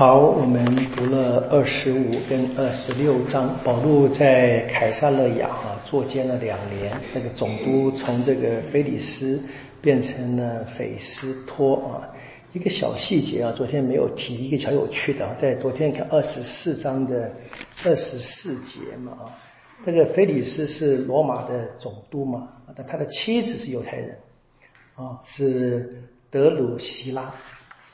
好，我们读了二十五跟二十六章，保罗在凯撒勒雅啊坐监了两年，这个总督从这个菲利斯变成了斐斯托啊。一个小细节啊，昨天没有提，一个小有趣的，在昨天看二十四章的二十四节嘛啊，这个菲利斯是罗马的总督嘛，但他的妻子是犹太人啊，是德鲁希拉。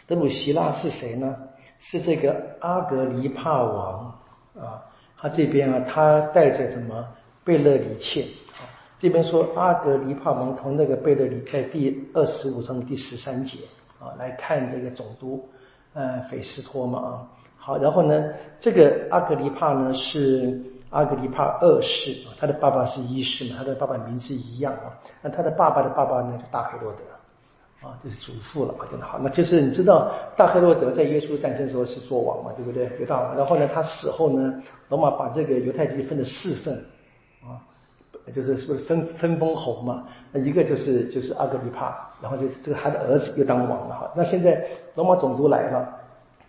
德鲁希拉是谁呢？是这个阿格尼帕王啊，他这边啊，他带着什么贝勒里切啊？这边说阿格尼帕王同那个贝勒里在第二十五章第十三节啊来看这个总督呃斐斯托嘛啊。好，然后呢，这个阿格尼帕呢是阿格尼帕二世啊，他的爸爸是一世嘛，他的爸爸名字一样啊，那他的爸爸的爸爸呢就大黑罗德。啊，就是祖父了啊，真的好。那就是你知道大黑洛德在耶稣诞生时候是做王嘛，对不对？犹大王。然后呢，他死后呢，罗马把这个犹太地分了四份啊，就是是不是分分封侯嘛？那一个就是就是阿格里帕，然后就这个他的儿子又当王了哈。那现在罗马总督来了，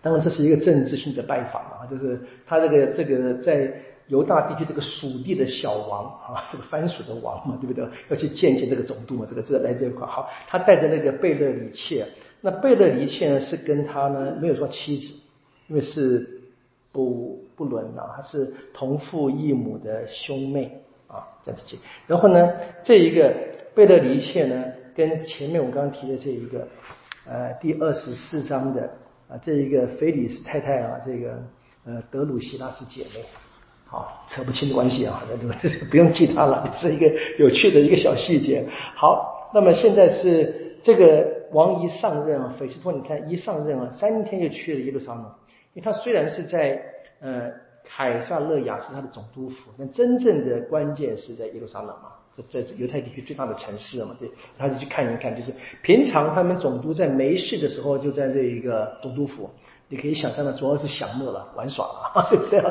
当然这是一个政治性的拜访啊，就是他这个这个在。犹大地区这个属地的小王啊，这个番薯的王嘛，对不对？要去见见这个总督嘛，这个这来这一块好。他带着那个贝勒里切，那贝勒里切呢是跟他呢没有说妻子，因为是不不伦啊，他是同父异母的兄妹啊这样子去。然后呢，这一个贝勒里切呢，跟前面我刚刚提的这一个呃第二十四章的啊这一个菲利斯太太啊，这个呃德鲁希拉是姐妹。好，扯不清的关系啊，这不用记它了，是一个有趣的一个小细节。好，那么现在是这个王一上任啊，斐斯托，你看一上任啊，三天就去了耶路撒冷。因为他虽然是在呃凯撒勒雅是他的总督府，但真正的关键是在耶路撒冷嘛，这这是犹太地区最大的城市嘛，对，他就去看一看，就是平常他们总督在没事的时候就在这一个总督府。你可以想象的，主要是享乐了、玩耍了，对不对？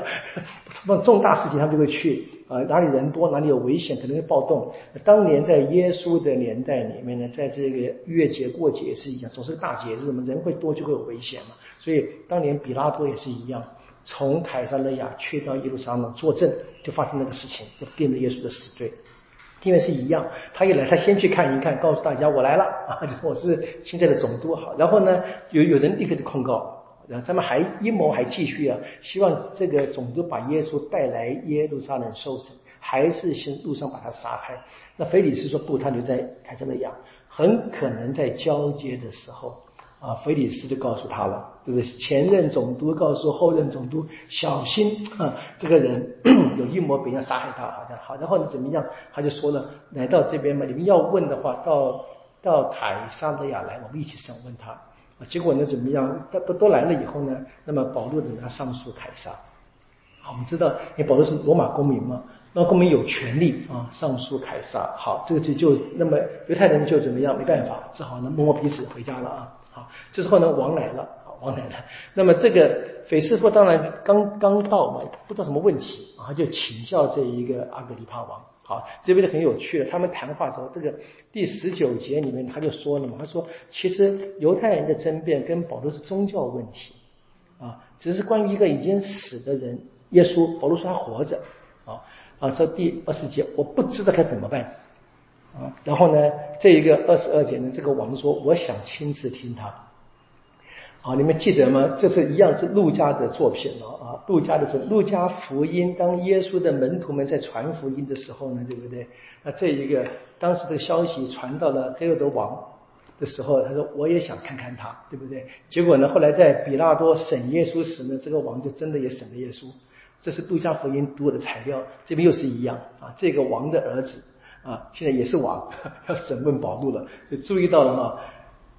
那重大事情他们就会去啊，哪里人多，哪里有危险，可能会暴动。当年在耶稣的年代里面呢，在这个月节过节是一样，总是个大节日嘛，人会多就会有危险嘛。所以当年比拉多也是一样，从凯撒勒亚去到耶路撒冷作证，就发生那个事情，就定了耶稣的死罪。因为是一样，他一来，他先去看一看，告诉大家我来了啊，我是现在的总督好。然后呢，有有人立刻就控告。然后他们还阴谋还继续啊，希望这个总督把耶稣带来耶路撒冷受审，还是先路上把他杀害？那菲利斯说不，他留在凯撒勒亚，很可能在交接的时候啊，菲利斯就告诉他了，就是前任总督告诉后任总督小心啊，这个人 有阴谋，别人要杀害他，好像好，然后呢怎么样？他就说了，来到这边嘛，你们要问的话，到到凯撒勒亚来，我们一起审问他。啊，结果呢怎么样？都都都来了以后呢，那么保罗等他上诉凯撒。好，我们知道，因为保罗是罗马公民嘛，那公民有权利啊上诉凯撒。好，这个就就那么犹太人就怎么样？没办法，只好呢摸摸鼻子回家了啊。好，这时候呢王来了，王来了。那么这个斐斯托当然刚刚到嘛，不知道什么问题啊，就请教这一个阿格里帕王。好，这边就很有趣了。他们谈话时候，这个第十九节里面他就说了嘛，他说其实犹太人的争辩跟保罗是宗教问题啊，只是关于一个已经死的人，耶稣，保罗说他活着啊啊，说第二十节我不知道该怎么办啊，然后呢，这一个二十二节呢，这个王说我想亲自听他。啊，你们记得吗？这是一样是陆家的作品了啊，陆家的作，陆家福音。当耶稣的门徒们在传福音的时候呢，对不对？那这一个当时这个消息传到了黑罗德王的时候，他说我也想看看他，对不对？结果呢，后来在比拉多审耶稣时呢，这个王就真的也审了耶稣。这是陆家福音读的材料，这边又是一样啊。这个王的儿子啊，现在也是王，要审问保路了，所以注意到了吗？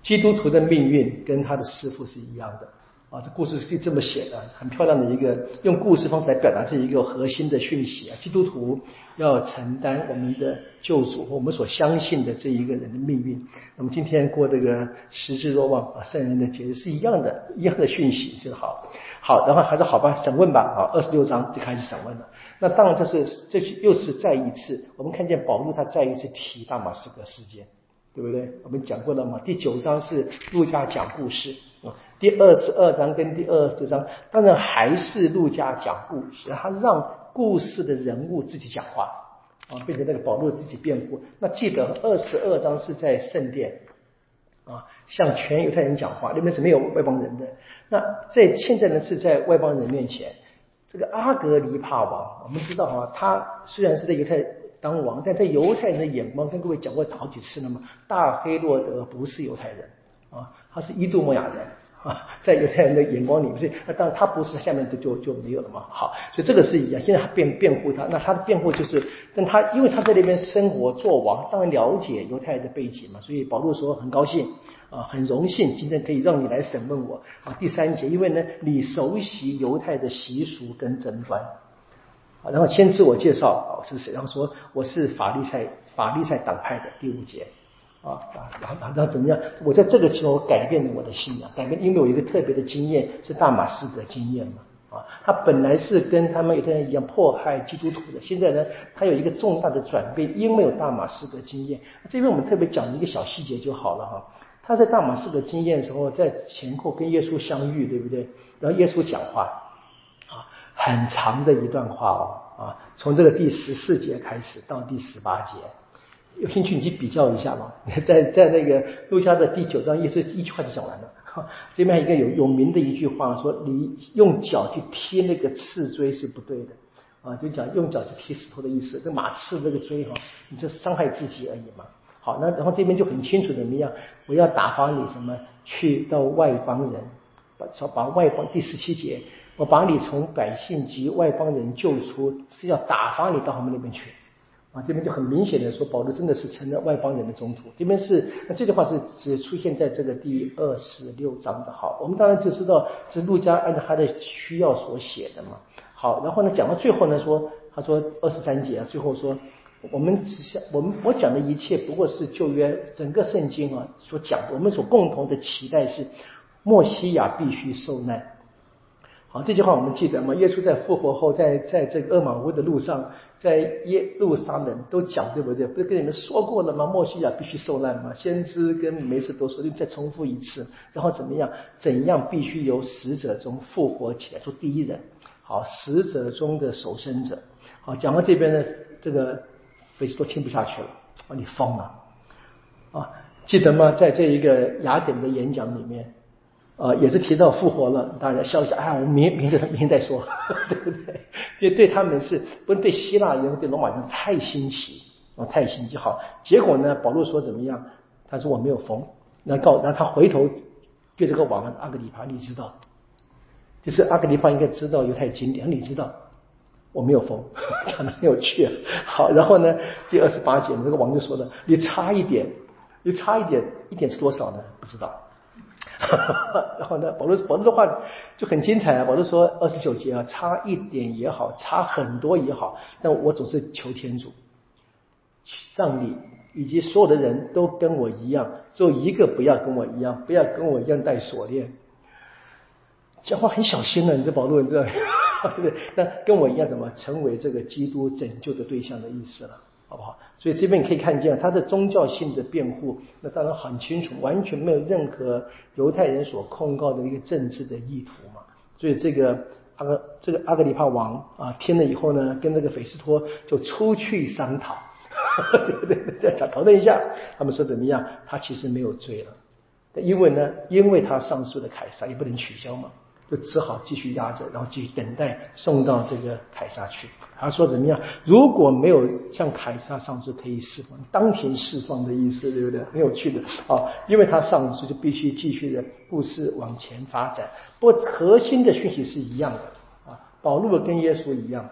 基督徒的命运跟他的师傅是一样的啊！这故事是这么写的，很漂亮的一个用故事方式来表达这一个核心的讯息啊！基督徒要承担我们的救主和我们所相信的这一个人的命运。那么今天过这个十字若望啊圣人的节日是一样的，一样的讯息，就是好，好，然后还是好吧，审问吧啊！二十六章就开始审问了。那当然这是这又是再一次，我们看见保罗他再一次提大马士革事件。对不对？我们讲过了嘛？第九章是路加讲故事啊。第二十二章跟第二十六章，当然还是陆家讲故事，他让故事的人物自己讲话啊，变成那个保罗自己辩护。那记得二十二章是在圣殿啊，向全犹太人讲话，那边是没有外邦人的。那在现在呢，是在外邦人面前，这个阿格尼帕王，我们知道哈，他虽然是在犹太当王，但在犹太人的眼光，跟各位讲过好几次了嘛，大黑洛德不是犹太人啊，他是伊杜摩亚人。啊，在犹太人的眼光里面，所以那当然他不是下面的就就没有了嘛。好，所以这个是一样。现在辩辩护他，那他的辩护就是，但他因为他在那边生活做王，当然了解犹太人的背景嘛，所以保罗说很高兴啊，很荣幸今天可以让你来审问我啊。第三节，因为呢你熟悉犹太的习俗跟争端然后先自我介绍啊是谁，然后说我是法利赛法利赛党派的第五节。啊啊，然后然后怎么样？我在这个时候改变了我的信仰，改变，因为我有一个特别的经验是大马士革经验嘛。啊，他本来是跟他们有的人一样迫害基督徒的，现在呢，他有一个重大的转变，因为有大马士革经验。这边我们特别讲一个小细节就好了哈。他在大马士革经验的时候，在前后跟耶稣相遇，对不对？然后耶稣讲话，很长的一段话哦，啊，从这个第十四节开始到第十八节。有兴趣你去比较一下嘛，在在那个路加的第九章，意思一句话就讲完了。这边一个有有名的一句话说：“你用脚去踢那个刺锥是不对的啊，就讲用脚去踢石头的意思。这马刺这个锥哈，你这伤害自己而已嘛。好，那然后这边就很清楚怎么样？我要打发你什么去到外邦人，把说把外邦第十七节，我把你从百姓及外邦人救出，是要打发你到他们那边去。”啊，这边就很明显的说，保罗真的是成了外邦人的中途。这边是那这句话是只出现在这个第二十六章的。好，我们当然就知道是陆家按照他的需要所写的嘛。好，然后呢，讲到最后呢，说他说二十三节啊，最后说我们只想我们我讲的一切不过是旧约整个圣经啊所讲的，我们所共同的期待是墨西亚必须受难。好，这句话我们记得吗？耶稣在复活后，在在这个厄马乌的路上。在耶路撒冷都讲对不对？不是跟你们说过了吗？莫西亚必须受难吗？先知跟梅斯都说，你再重复一次。然后怎么样？怎样必须由死者中复活起来做第一人？好，死者中的守生者。好，讲到这边呢，这个菲斯都听不下去了。啊，你疯了啊！记得吗？在这一个雅典的演讲里面。啊，也是提到复活了，大家笑一下，哎，我们明明天明天再说，对不对？因为对他们是，不是对希腊人、对罗马人太新奇，啊，太新奇。好，结果呢，保罗说怎么样？他说我没有疯。那告，然后他回头对这个王阿格里帕，你知道，就是阿格里帕应该知道犹太经典，你知道我没有疯，讲的很有趣。好，然后呢，第二十八节，这个王就说了，你差一点，你差一点，一点是多少呢？不知道。然后呢，保罗保罗的话就很精彩啊。保罗说二十九节啊，差一点也好，差很多也好，但我总是求天主，让你以及所有的人都跟我一样，只有一个不要跟我一样，不要跟我一样戴锁链。讲话很小心的，你这保罗，你知道对不 对？那跟我一样，怎么成为这个基督拯救的对象的意思了？好不好？所以这边你可以看见他的宗教性的辩护，那当然很清楚，完全没有任何犹太人所控告的一个政治的意图嘛。所以这个阿格这个阿格里帕王啊，听了以后呢，跟这个斐斯托就出去商讨，对 不对？再讨讨论一下，他们说怎么样？他其实没有罪了，因为呢，因为他上诉的凯撒也不能取消嘛。就只好继续压着，然后继续等待送到这个凯撒去。他说怎么样？如果没有向凯撒上诉，可以释放，当庭释放的意思，对不对？很有趣的啊，因为他上诉就必须继续的故事往前发展。不过核心的讯息是一样的啊，保罗跟耶稣一样，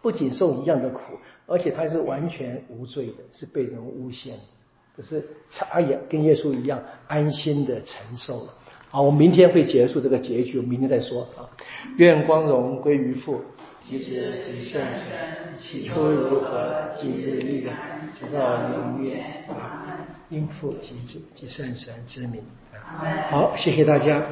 不仅受一样的苦，而且他是完全无罪的，是被人诬陷，可是他也跟耶稣一样安心的承受了。好，我们明天会结束这个结局，明天再说啊。愿光荣归于父，及子及圣神，起初如何，今日亦然，直到永远。啊，应父及子及圣神之名。好，谢谢大家。